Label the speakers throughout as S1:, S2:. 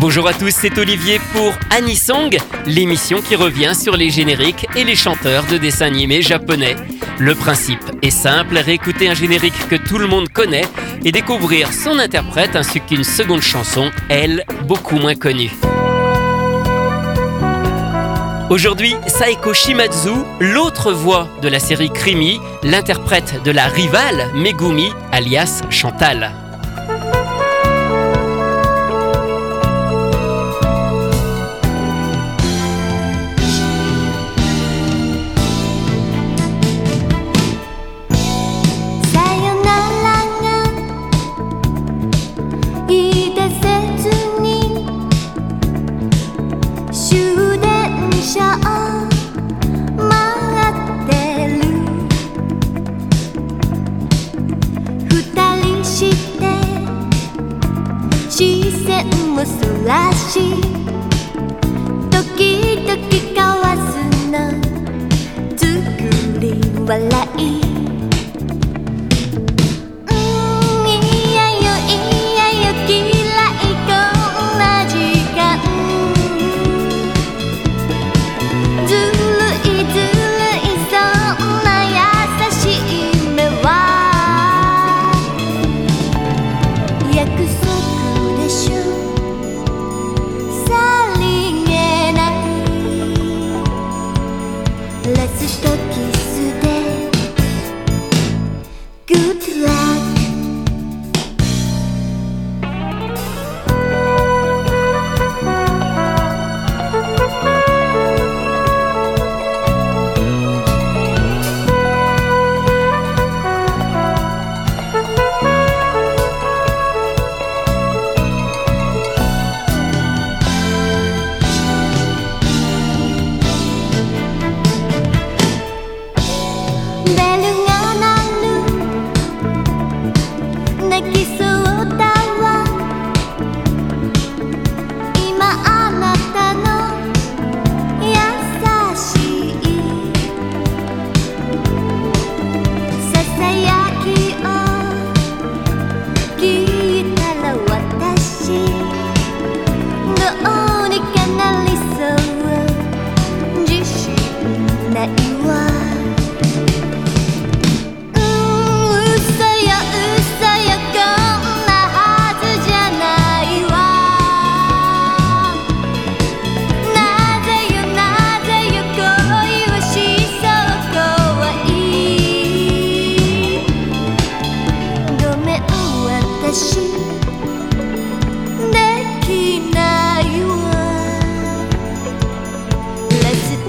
S1: Bonjour à tous, c'est Olivier pour Anisong, l'émission qui revient sur les génériques et les chanteurs de dessins animés japonais. Le principe est simple, réécouter un générique que tout le monde connaît et découvrir son interprète ainsi qu'une seconde chanson, elle, beaucoup moins connue. Aujourd'hui, Saeko Shimazu, l'autre voix de la série Krimi, l'interprète de la rivale Megumi, alias Chantal.
S2: もそらしかわすの作り笑い。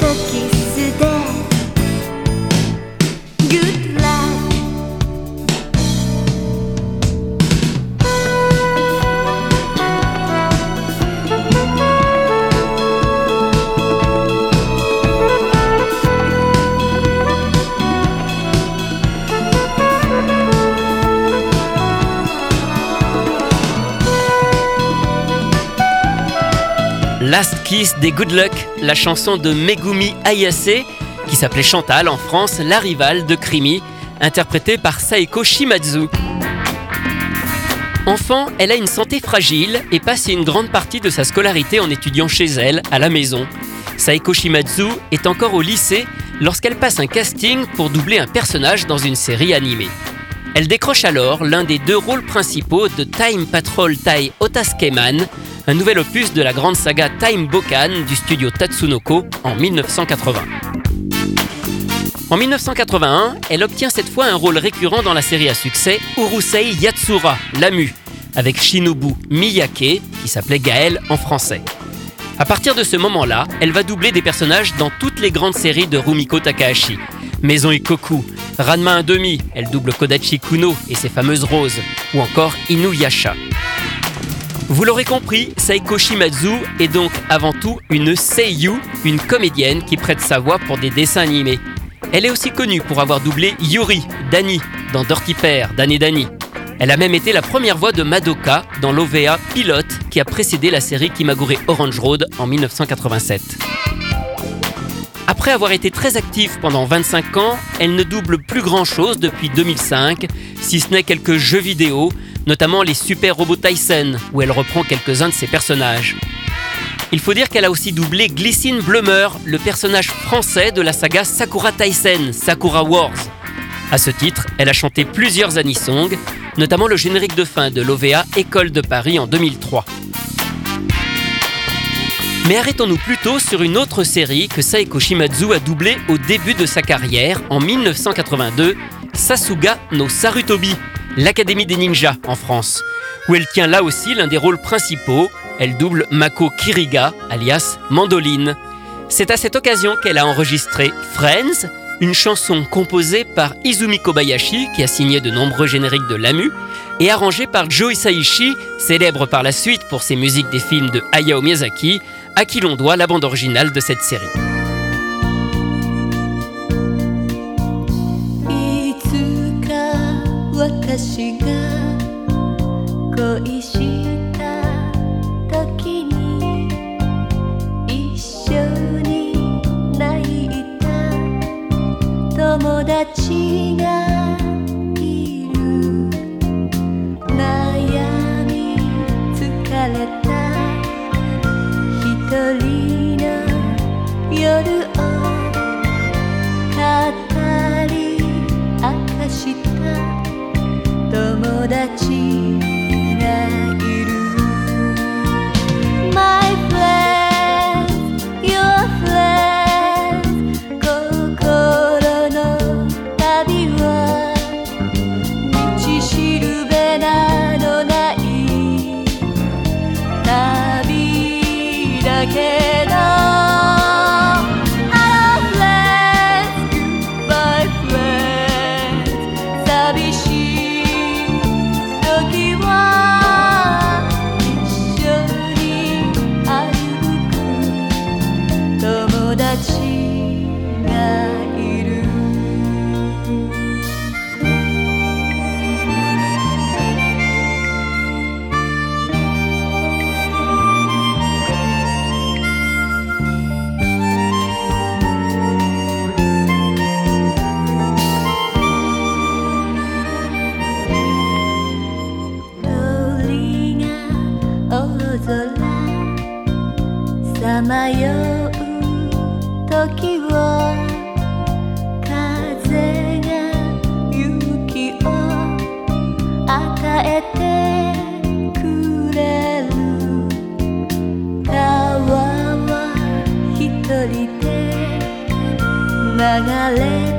S2: cookies.
S1: Last Kiss des Good Luck, la chanson de Megumi Ayase, qui s'appelait Chantal en France, la rivale de Krimi, interprétée par Saeko Shimazu. Enfant, elle a une santé fragile et passe une grande partie de sa scolarité en étudiant chez elle, à la maison. Saeko Shimazu est encore au lycée lorsqu'elle passe un casting pour doubler un personnage dans une série animée. Elle décroche alors l'un des deux rôles principaux de Time Patrol Tai Otaskeman, un nouvel opus de la grande saga Time Bokan du studio Tatsunoko en 1980. En 1981, elle obtient cette fois un rôle récurrent dans la série à succès Urusei Yatsura, Lamu, avec Shinobu Miyake, qui s'appelait Gaël en français. À partir de ce moment-là, elle va doubler des personnages dans toutes les grandes séries de Rumiko Takahashi. Maison Ikoku, Ranma 1,5, elle double Kodachi Kuno et ses fameuses roses, ou encore Inuyasha. Vous l'aurez compris, Saiko Shimazu est donc avant tout une seiyu, une comédienne qui prête sa voix pour des dessins animés. Elle est aussi connue pour avoir doublé Yuri, Dani, dans Dirty Pair, Dan et Dani. Elle a même été la première voix de Madoka dans l'OVA Pilote qui a précédé la série Kimagure Orange Road en 1987. Après avoir été très active pendant 25 ans, elle ne double plus grand chose depuis 2005, si ce n'est quelques jeux vidéo, notamment les Super Robots Tyson, où elle reprend quelques-uns de ses personnages. Il faut dire qu'elle a aussi doublé Glycine Blummer, le personnage français de la saga Sakura Tyson, Sakura Wars. À ce titre, elle a chanté plusieurs anisongs, notamment le générique de fin de l'OVA École de Paris en 2003. Mais arrêtons-nous plutôt sur une autre série que Saeko Shimazu a doublée au début de sa carrière en 1982, Sasuga no Sarutobi, l'Académie des ninjas en France, où elle tient là aussi l'un des rôles principaux, elle double Mako Kiriga, alias Mandoline. C'est à cette occasion qu'elle a enregistré Friends, une chanson composée par Izumi Kobayashi, qui a signé de nombreux génériques de l'AMU, et arrangée par Joe Hisaishi, célèbre par la suite pour ses musiques des films de Hayao Miyazaki, à qui l'on doit la bande originale de cette série.
S2: again. 時を風が勇気を与えてくれる川は一人で流れて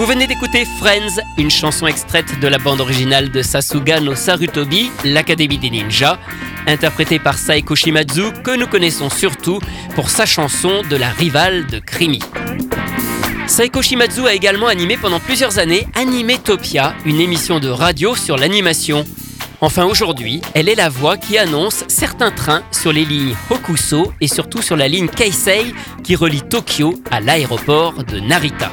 S1: Vous venez d'écouter Friends, une chanson extraite de la bande originale de Sasuga no Sarutobi, l'Académie des Ninjas, interprétée par Saiko Shimazu, que nous connaissons surtout pour sa chanson de la rivale de Krimi. Saiko Shimazu a également animé pendant plusieurs années Animetopia, une émission de radio sur l'animation. Enfin aujourd'hui, elle est la voix qui annonce certains trains sur les lignes Hokuso et surtout sur la ligne Keisei qui relie Tokyo à l'aéroport de Narita.